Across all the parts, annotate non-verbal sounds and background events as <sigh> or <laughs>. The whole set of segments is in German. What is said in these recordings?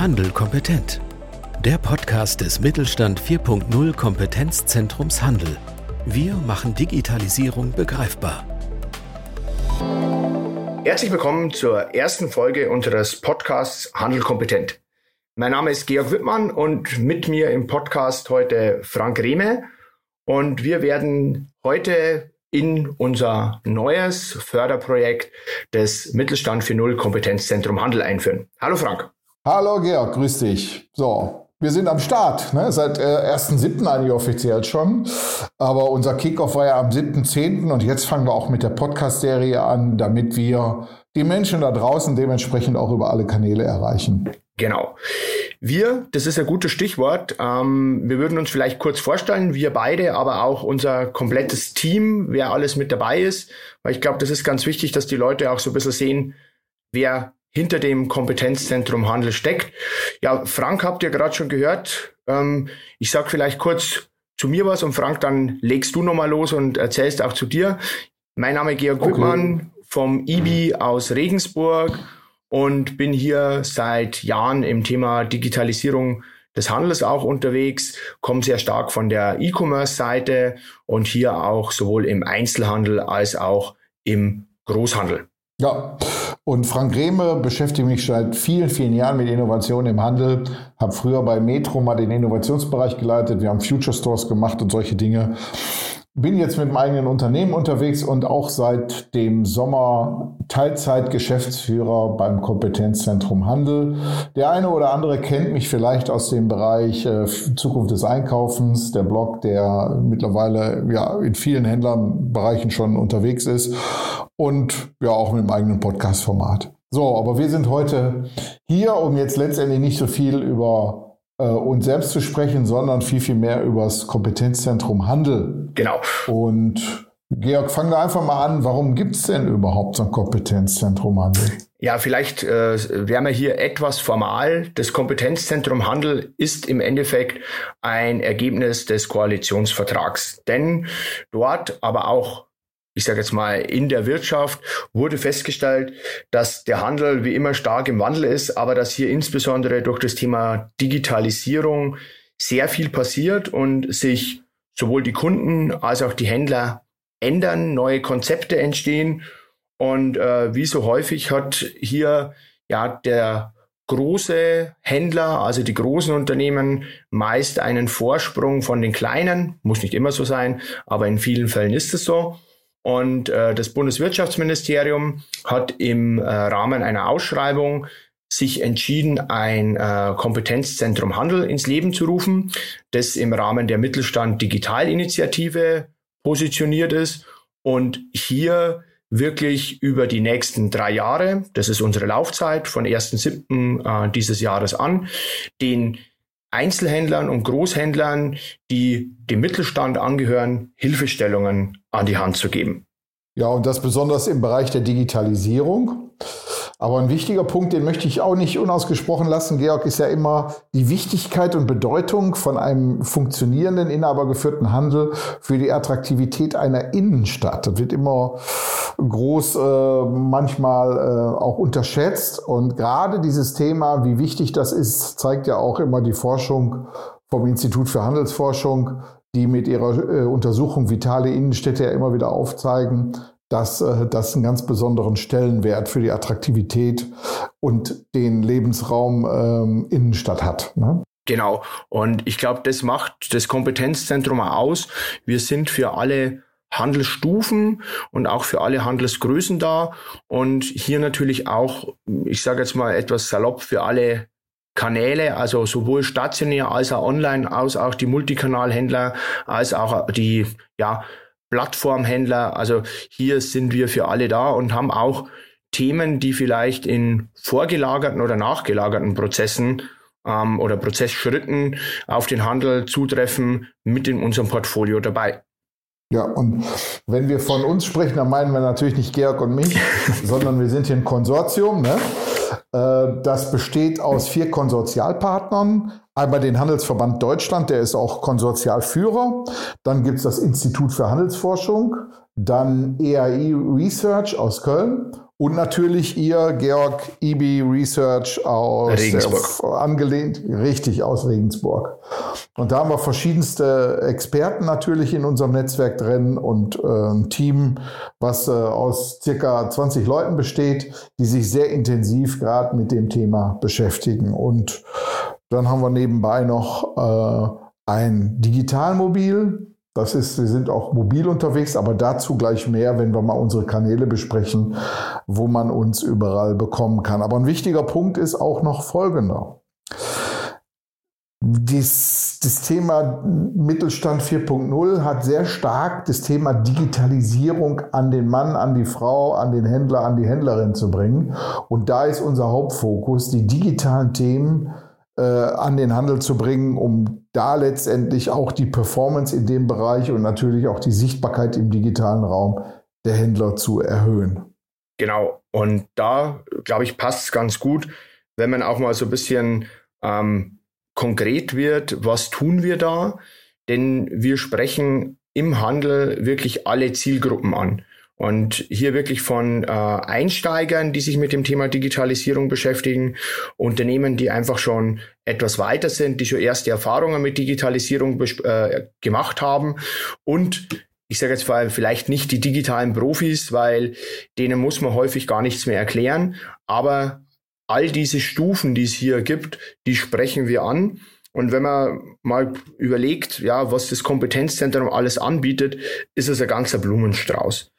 Handel kompetent. Der Podcast des Mittelstand 4.0 Kompetenzzentrums Handel. Wir machen Digitalisierung begreifbar. Herzlich willkommen zur ersten Folge unseres Podcasts Handel kompetent. Mein Name ist Georg Wittmann und mit mir im Podcast heute Frank Rehme. Und wir werden heute in unser neues Förderprojekt des Mittelstand 4.0 Kompetenzzentrum Handel einführen. Hallo Frank. Hallo Georg, grüß dich. So, wir sind am Start, ne? seit äh, 1.7. eigentlich offiziell schon. Aber unser Kickoff war ja am 7.10. und jetzt fangen wir auch mit der Podcast-Serie an, damit wir die Menschen da draußen dementsprechend auch über alle Kanäle erreichen. Genau. Wir, das ist ein gutes Stichwort. Ähm, wir würden uns vielleicht kurz vorstellen, wir beide, aber auch unser komplettes Team, wer alles mit dabei ist. Weil ich glaube, das ist ganz wichtig, dass die Leute auch so ein bisschen sehen, wer hinter dem Kompetenzzentrum Handel steckt. Ja, Frank habt ihr gerade schon gehört. Ähm, ich sag vielleicht kurz zu mir was und Frank, dann legst du nochmal los und erzählst auch zu dir. Mein Name ist Georg okay. Wittmann vom IBI aus Regensburg und bin hier seit Jahren im Thema Digitalisierung des Handels auch unterwegs, komme sehr stark von der E-Commerce-Seite und hier auch sowohl im Einzelhandel als auch im Großhandel. Ja, und Frank Rehme beschäftigt mich seit vielen, vielen Jahren mit Innovation im Handel. Habe früher bei Metro mal den Innovationsbereich geleitet. Wir haben Future Stores gemacht und solche Dinge. Bin jetzt mit meinem eigenen Unternehmen unterwegs und auch seit dem Sommer Teilzeit-Geschäftsführer beim Kompetenzzentrum Handel. Der eine oder andere kennt mich vielleicht aus dem Bereich äh, Zukunft des Einkaufens, der Blog, der mittlerweile ja in vielen Händlernbereichen schon unterwegs ist und ja auch mit dem eigenen Podcast-Format. So, aber wir sind heute hier, um jetzt letztendlich nicht so viel über äh, uns selbst zu sprechen, sondern viel, viel mehr über das Kompetenzzentrum Handel. Genau. Und Georg, fangen wir einfach mal an. Warum gibt es denn überhaupt so ein Kompetenzzentrum Handel? Ja, vielleicht äh, wären wir hier etwas formal. Das Kompetenzzentrum Handel ist im Endeffekt ein Ergebnis des Koalitionsvertrags. Denn dort, aber auch ich sage jetzt mal, in der Wirtschaft wurde festgestellt, dass der Handel wie immer stark im Wandel ist, aber dass hier insbesondere durch das Thema Digitalisierung sehr viel passiert und sich sowohl die Kunden als auch die Händler ändern, neue Konzepte entstehen. Und äh, wie so häufig hat hier ja der große Händler, also die großen Unternehmen, meist einen Vorsprung von den kleinen. Muss nicht immer so sein, aber in vielen Fällen ist es so. Und äh, das Bundeswirtschaftsministerium hat im äh, Rahmen einer Ausschreibung sich entschieden, ein äh, Kompetenzzentrum Handel ins Leben zu rufen, das im Rahmen der Mittelstand Digitalinitiative positioniert ist und hier wirklich über die nächsten drei Jahre, das ist unsere Laufzeit von 1.7. Äh, dieses Jahres an, den Einzelhändlern und Großhändlern, die dem Mittelstand angehören, Hilfestellungen an die Hand zu geben. Ja, und das besonders im Bereich der Digitalisierung. Aber ein wichtiger Punkt, den möchte ich auch nicht unausgesprochen lassen, Georg, ist ja immer die Wichtigkeit und Bedeutung von einem funktionierenden, inhabergeführten Handel für die Attraktivität einer Innenstadt. Das wird immer groß äh, manchmal äh, auch unterschätzt. Und gerade dieses Thema, wie wichtig das ist, zeigt ja auch immer die Forschung vom Institut für Handelsforschung, die mit ihrer äh, Untersuchung Vitale Innenstädte ja immer wieder aufzeigen, dass äh, das einen ganz besonderen Stellenwert für die Attraktivität und den Lebensraum ähm, Innenstadt hat. Ne? Genau. Und ich glaube, das macht das Kompetenzzentrum aus. Wir sind für alle Handelsstufen und auch für alle Handelsgrößen da und hier natürlich auch, ich sage jetzt mal etwas salopp, für alle Kanäle, also sowohl stationär als auch online, als auch die Multikanalhändler, als auch die ja, Plattformhändler. Also hier sind wir für alle da und haben auch Themen, die vielleicht in vorgelagerten oder nachgelagerten Prozessen ähm, oder Prozessschritten auf den Handel zutreffen, mit in unserem Portfolio dabei. Ja, und wenn wir von uns sprechen, dann meinen wir natürlich nicht Georg und mich, <laughs> sondern wir sind hier ein Konsortium. Ne? Äh, das besteht aus vier Konsortialpartnern. Einmal den Handelsverband Deutschland, der ist auch Konsortialführer. Dann gibt es das Institut für Handelsforschung, dann EAI Research aus Köln Und natürlich ihr, Georg IB Research aus Regensburg. Äh, angelehnt, richtig aus Regensburg. Und da haben wir verschiedenste Experten natürlich in unserem Netzwerk drin und äh, ein Team, was äh, aus circa 20 Leuten besteht, die sich sehr intensiv gerade mit dem Thema beschäftigen. Und dann haben wir nebenbei noch äh, ein Digitalmobil, das ist, wir sind auch mobil unterwegs, aber dazu gleich mehr, wenn wir mal unsere Kanäle besprechen, wo man uns überall bekommen kann. Aber ein wichtiger Punkt ist auch noch folgender. Das, das Thema Mittelstand 4.0 hat sehr stark das Thema Digitalisierung an den Mann, an die Frau, an den Händler, an die Händlerin zu bringen. Und da ist unser Hauptfokus, die digitalen Themen an den Handel zu bringen, um da letztendlich auch die Performance in dem Bereich und natürlich auch die Sichtbarkeit im digitalen Raum der Händler zu erhöhen. Genau. Und da, glaube ich, passt es ganz gut, wenn man auch mal so ein bisschen ähm, konkret wird, was tun wir da? Denn wir sprechen im Handel wirklich alle Zielgruppen an. Und hier wirklich von äh, Einsteigern, die sich mit dem Thema Digitalisierung beschäftigen, Unternehmen, die einfach schon etwas weiter sind, die schon erste Erfahrungen mit Digitalisierung äh, gemacht haben und ich sage jetzt vor allem vielleicht nicht die digitalen Profis, weil denen muss man häufig gar nichts mehr erklären, aber all diese Stufen, die es hier gibt, die sprechen wir an. Und wenn man mal überlegt, ja, was das Kompetenzzentrum alles anbietet, ist es ein ganzer Blumenstrauß.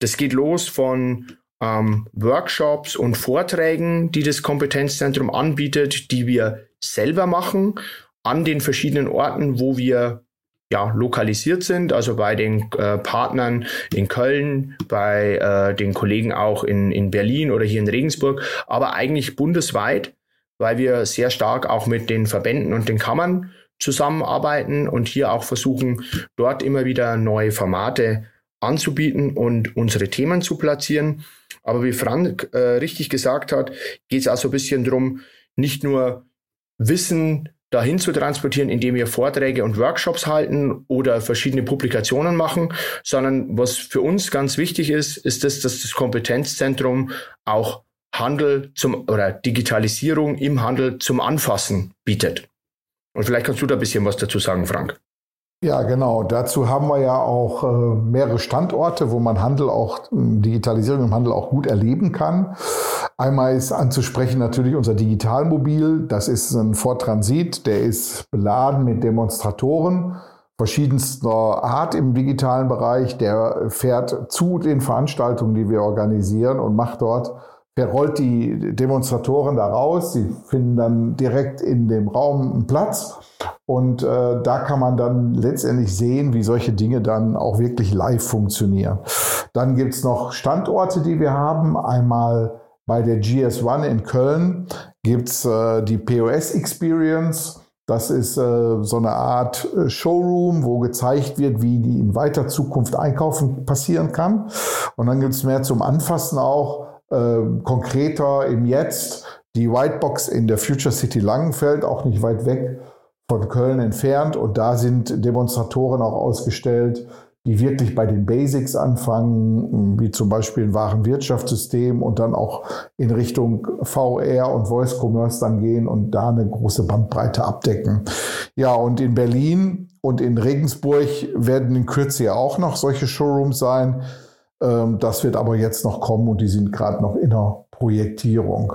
Das geht los von ähm, Workshops und Vorträgen, die das Kompetenzzentrum anbietet, die wir selber machen an den verschiedenen Orten, wo wir ja, lokalisiert sind, also bei den äh, Partnern in Köln, bei äh, den Kollegen auch in, in Berlin oder hier in Regensburg, aber eigentlich bundesweit, weil wir sehr stark auch mit den Verbänden und den Kammern zusammenarbeiten und hier auch versuchen, dort immer wieder neue Formate anzubieten und unsere Themen zu platzieren. Aber wie Frank äh, richtig gesagt hat, geht es auch so ein bisschen darum, nicht nur Wissen dahin zu transportieren, indem wir Vorträge und Workshops halten oder verschiedene Publikationen machen, sondern was für uns ganz wichtig ist, ist, das, dass das Kompetenzzentrum auch Handel zum oder Digitalisierung im Handel zum Anfassen bietet. Und vielleicht kannst du da ein bisschen was dazu sagen, Frank. Ja, genau. Dazu haben wir ja auch äh, mehrere Standorte, wo man Handel auch, Digitalisierung im Handel auch gut erleben kann. Einmal ist anzusprechen natürlich unser Digitalmobil. Das ist ein Ford Transit, der ist beladen mit Demonstratoren verschiedenster Art im digitalen Bereich. Der fährt zu den Veranstaltungen, die wir organisieren und macht dort verrollt die Demonstratoren da raus. Sie finden dann direkt in dem Raum einen Platz. Und äh, da kann man dann letztendlich sehen, wie solche Dinge dann auch wirklich live funktionieren. Dann gibt's noch Standorte, die wir haben. Einmal bei der GS1 in Köln gibt's äh, die POS Experience. Das ist äh, so eine Art äh, Showroom, wo gezeigt wird, wie die in weiter Zukunft einkaufen passieren kann. Und dann gibt's mehr zum Anfassen auch äh, konkreter im Jetzt. Die Whitebox in der Future City Langenfeld, auch nicht weit weg von Köln entfernt. Und da sind Demonstratoren auch ausgestellt, die wirklich bei den Basics anfangen, wie zum Beispiel ein Warenwirtschaftssystem und dann auch in Richtung VR und Voice Commerce dann gehen und da eine große Bandbreite abdecken. Ja, und in Berlin und in Regensburg werden in Kürze ja auch noch solche Showrooms sein. Ähm, das wird aber jetzt noch kommen und die sind gerade noch in der Projektierung.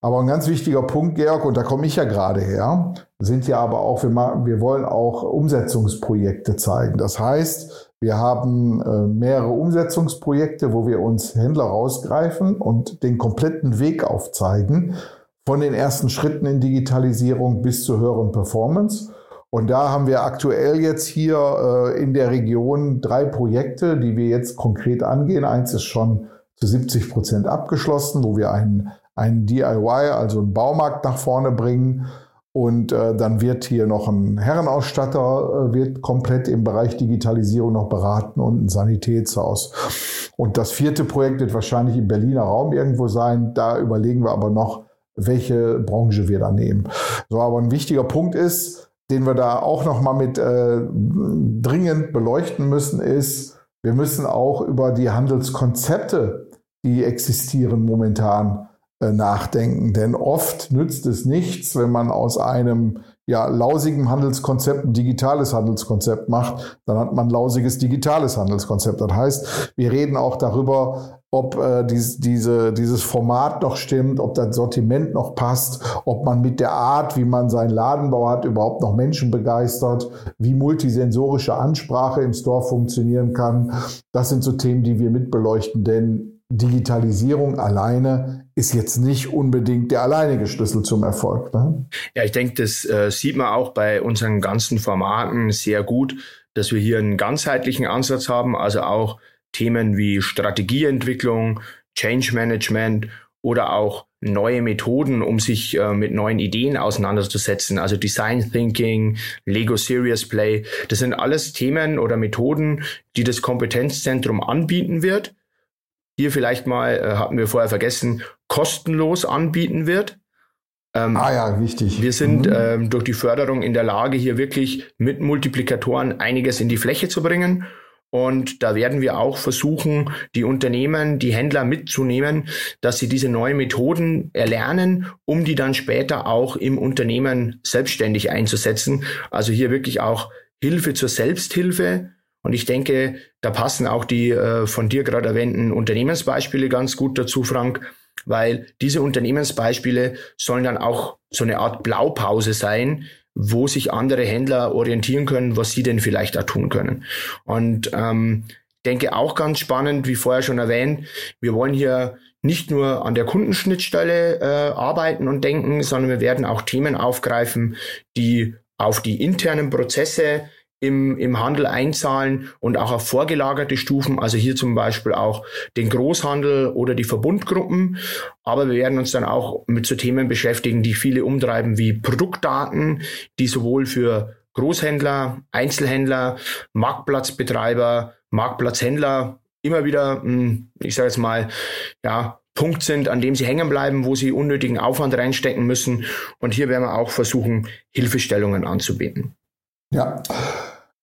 Aber ein ganz wichtiger Punkt, Georg, und da komme ich ja gerade her, sind ja aber auch, wir, wir wollen auch Umsetzungsprojekte zeigen. Das heißt, wir haben äh, mehrere Umsetzungsprojekte, wo wir uns Händler rausgreifen und den kompletten Weg aufzeigen, von den ersten Schritten in Digitalisierung bis zur höheren Performance. Und da haben wir aktuell jetzt hier äh, in der Region drei Projekte, die wir jetzt konkret angehen. Eins ist schon zu 70 Prozent abgeschlossen, wo wir einen, einen DIY, also einen Baumarkt nach vorne bringen. Und äh, dann wird hier noch ein Herrenausstatter, äh, wird komplett im Bereich Digitalisierung noch beraten und ein Sanitätshaus. Und das vierte Projekt wird wahrscheinlich im Berliner Raum irgendwo sein. Da überlegen wir aber noch, welche Branche wir da nehmen. So, aber ein wichtiger Punkt ist, den wir da auch noch mal mit äh, dringend beleuchten müssen, ist, wir müssen auch über die Handelskonzepte die existieren momentan, äh, nachdenken. Denn oft nützt es nichts, wenn man aus einem ja, lausigen Handelskonzept ein digitales Handelskonzept macht, dann hat man lausiges digitales Handelskonzept. Das heißt, wir reden auch darüber, ob äh, dies, diese, dieses Format noch stimmt, ob das Sortiment noch passt, ob man mit der Art, wie man seinen Ladenbau hat, überhaupt noch Menschen begeistert, wie multisensorische Ansprache im Store funktionieren kann. Das sind so Themen, die wir mitbeleuchten, denn Digitalisierung alleine ist jetzt nicht unbedingt der alleinige Schlüssel zum Erfolg. Ne? Ja, ich denke, das äh, sieht man auch bei unseren ganzen Formaten sehr gut, dass wir hier einen ganzheitlichen Ansatz haben, also auch Themen wie Strategieentwicklung, Change Management oder auch neue Methoden, um sich äh, mit neuen Ideen auseinanderzusetzen. Also Design Thinking, Lego Serious Play. Das sind alles Themen oder Methoden, die das Kompetenzzentrum anbieten wird. Hier vielleicht mal, äh, hatten wir vorher vergessen, kostenlos anbieten wird. Ähm, ah ja, wichtig. Wir sind mhm. ähm, durch die Förderung in der Lage, hier wirklich mit Multiplikatoren einiges in die Fläche zu bringen und da werden wir auch versuchen, die Unternehmen, die Händler mitzunehmen, dass sie diese neuen Methoden erlernen, um die dann später auch im Unternehmen selbstständig einzusetzen. Also hier wirklich auch Hilfe zur Selbsthilfe. Und ich denke, da passen auch die äh, von dir gerade erwähnten Unternehmensbeispiele ganz gut dazu, Frank, weil diese Unternehmensbeispiele sollen dann auch so eine Art Blaupause sein, wo sich andere Händler orientieren können, was sie denn vielleicht da tun können. Und ähm, denke auch ganz spannend, wie vorher schon erwähnt, wir wollen hier nicht nur an der Kundenschnittstelle äh, arbeiten und denken, sondern wir werden auch Themen aufgreifen, die auf die internen Prozesse im, im Handel einzahlen und auch auf vorgelagerte Stufen, also hier zum Beispiel auch den Großhandel oder die Verbundgruppen. Aber wir werden uns dann auch mit so Themen beschäftigen, die viele umtreiben, wie Produktdaten, die sowohl für Großhändler, Einzelhändler, Marktplatzbetreiber, Marktplatzhändler immer wieder, hm, ich sage jetzt mal, ja, Punkt sind, an dem sie hängen bleiben, wo sie unnötigen Aufwand reinstecken müssen. Und hier werden wir auch versuchen, Hilfestellungen anzubieten. Ja,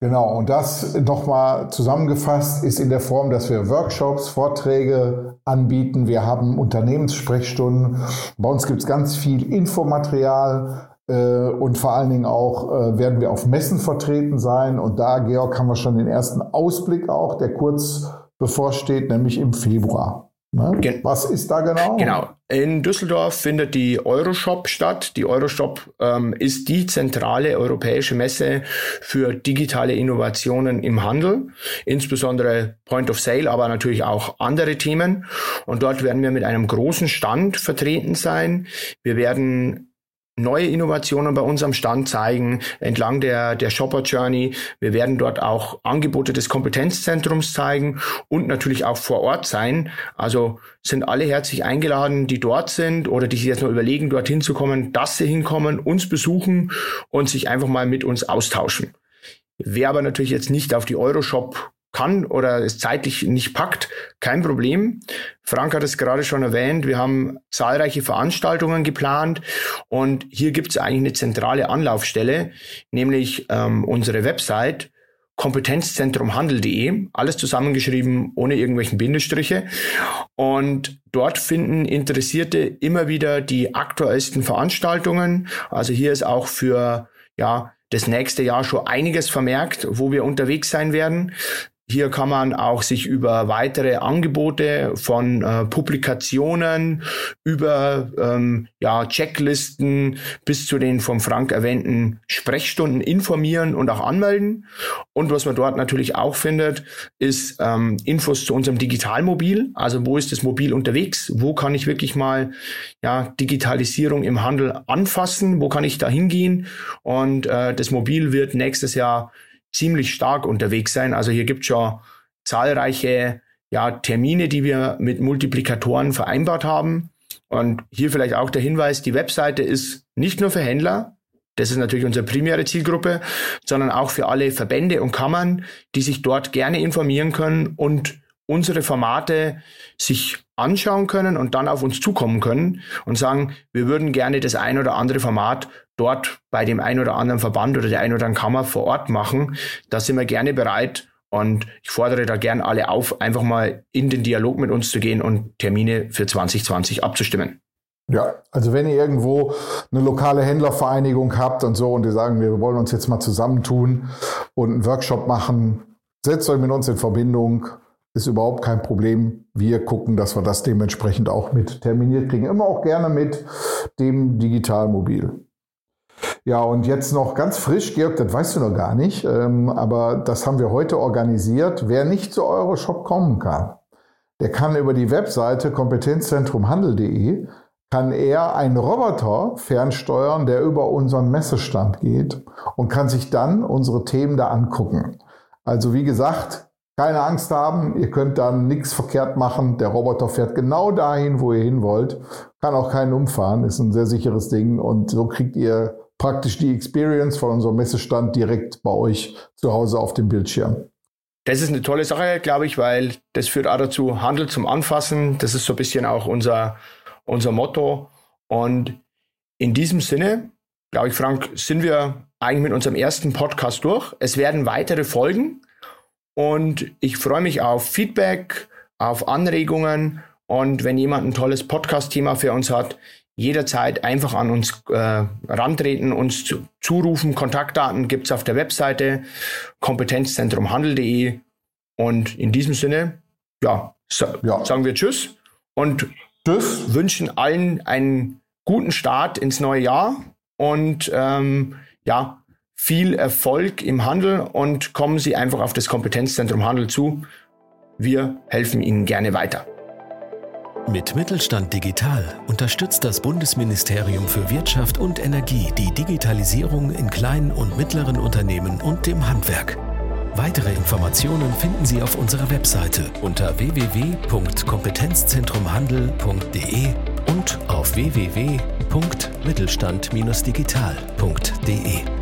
Genau, und das nochmal zusammengefasst ist in der Form, dass wir Workshops, Vorträge anbieten. Wir haben Unternehmenssprechstunden. Bei uns gibt es ganz viel Infomaterial äh, und vor allen Dingen auch äh, werden wir auf Messen vertreten sein. Und da, Georg, haben wir schon den ersten Ausblick auch, der kurz bevorsteht, nämlich im Februar. Ne? Was ist da genau? Genau. In Düsseldorf findet die Euroshop statt. Die Euroshop ähm, ist die zentrale europäische Messe für digitale Innovationen im Handel, insbesondere Point of Sale, aber natürlich auch andere Themen. Und dort werden wir mit einem großen Stand vertreten sein. Wir werden neue Innovationen bei uns am Stand zeigen, entlang der, der Shopper Journey. Wir werden dort auch Angebote des Kompetenzzentrums zeigen und natürlich auch vor Ort sein. Also sind alle herzlich eingeladen, die dort sind oder die sich jetzt noch überlegen, dorthin zu kommen, dass sie hinkommen, uns besuchen und sich einfach mal mit uns austauschen. Wer aber natürlich jetzt nicht auf die Euroshop kann oder es zeitlich nicht packt, kein Problem. Frank hat es gerade schon erwähnt, wir haben zahlreiche Veranstaltungen geplant und hier gibt es eigentlich eine zentrale Anlaufstelle, nämlich ähm, unsere Website kompetenzzentrumhandel.de, alles zusammengeschrieben, ohne irgendwelchen Bindestriche. Und dort finden Interessierte immer wieder die aktuellsten Veranstaltungen. Also hier ist auch für ja, das nächste Jahr schon einiges vermerkt, wo wir unterwegs sein werden. Hier kann man auch sich über weitere Angebote von äh, Publikationen, über ähm, ja, Checklisten bis zu den vom Frank erwähnten Sprechstunden informieren und auch anmelden. Und was man dort natürlich auch findet, ist ähm, Infos zu unserem Digitalmobil. Also wo ist das Mobil unterwegs? Wo kann ich wirklich mal ja, Digitalisierung im Handel anfassen? Wo kann ich da hingehen? Und äh, das Mobil wird nächstes Jahr ziemlich stark unterwegs sein. Also hier gibt es schon zahlreiche ja, Termine, die wir mit Multiplikatoren vereinbart haben. Und hier vielleicht auch der Hinweis, die Webseite ist nicht nur für Händler, das ist natürlich unsere primäre Zielgruppe, sondern auch für alle Verbände und Kammern, die sich dort gerne informieren können und unsere Formate sich anschauen können und dann auf uns zukommen können und sagen, wir würden gerne das ein oder andere Format dort bei dem ein oder anderen Verband oder der ein oder anderen Kammer vor Ort machen. Da sind wir gerne bereit Und ich fordere da gern alle auf, einfach mal in den Dialog mit uns zu gehen und Termine für 2020 abzustimmen. Ja, also wenn ihr irgendwo eine lokale Händlervereinigung habt und so und die sagen, wir wollen uns jetzt mal zusammentun und einen Workshop machen, setzt euch mit uns in Verbindung, ist überhaupt kein Problem. Wir gucken, dass wir das dementsprechend auch mit terminiert kriegen. Immer auch gerne mit dem Digitalmobil. Ja, und jetzt noch ganz frisch, Georg, das weißt du noch gar nicht, ähm, aber das haben wir heute organisiert. Wer nicht zu Euroshop kommen kann, der kann über die Webseite kompetenzzentrumhandel.de kann er einen Roboter fernsteuern, der über unseren Messestand geht und kann sich dann unsere Themen da angucken. Also wie gesagt, keine Angst haben, ihr könnt dann nichts verkehrt machen. Der Roboter fährt genau dahin, wo ihr hin wollt. Kann auch keinen umfahren, ist ein sehr sicheres Ding und so kriegt ihr praktisch die Experience von unserem Messestand direkt bei euch zu Hause auf dem Bildschirm. Das ist eine tolle Sache, glaube ich, weil das führt auch dazu, Handel zum Anfassen. Das ist so ein bisschen auch unser, unser Motto. Und in diesem Sinne, glaube ich, Frank, sind wir eigentlich mit unserem ersten Podcast durch. Es werden weitere Folgen und ich freue mich auf Feedback, auf Anregungen und wenn jemand ein tolles Podcast-Thema für uns hat, jederzeit einfach an uns äh, rantreten, uns zu, zurufen. Kontaktdaten gibt's auf der Webseite kompetenzzentrumhandel.de. Und in diesem Sinne, ja, sa ja, sagen wir Tschüss und tschüss. wünschen allen einen guten Start ins neue Jahr und ähm, ja, viel Erfolg im Handel und kommen Sie einfach auf das Kompetenzzentrum Handel zu. Wir helfen Ihnen gerne weiter. Mit Mittelstand Digital unterstützt das Bundesministerium für Wirtschaft und Energie die Digitalisierung in kleinen und mittleren Unternehmen und dem Handwerk. Weitere Informationen finden Sie auf unserer Webseite unter www.kompetenzzentrumhandel.de und auf www.mittelstand-digital.de.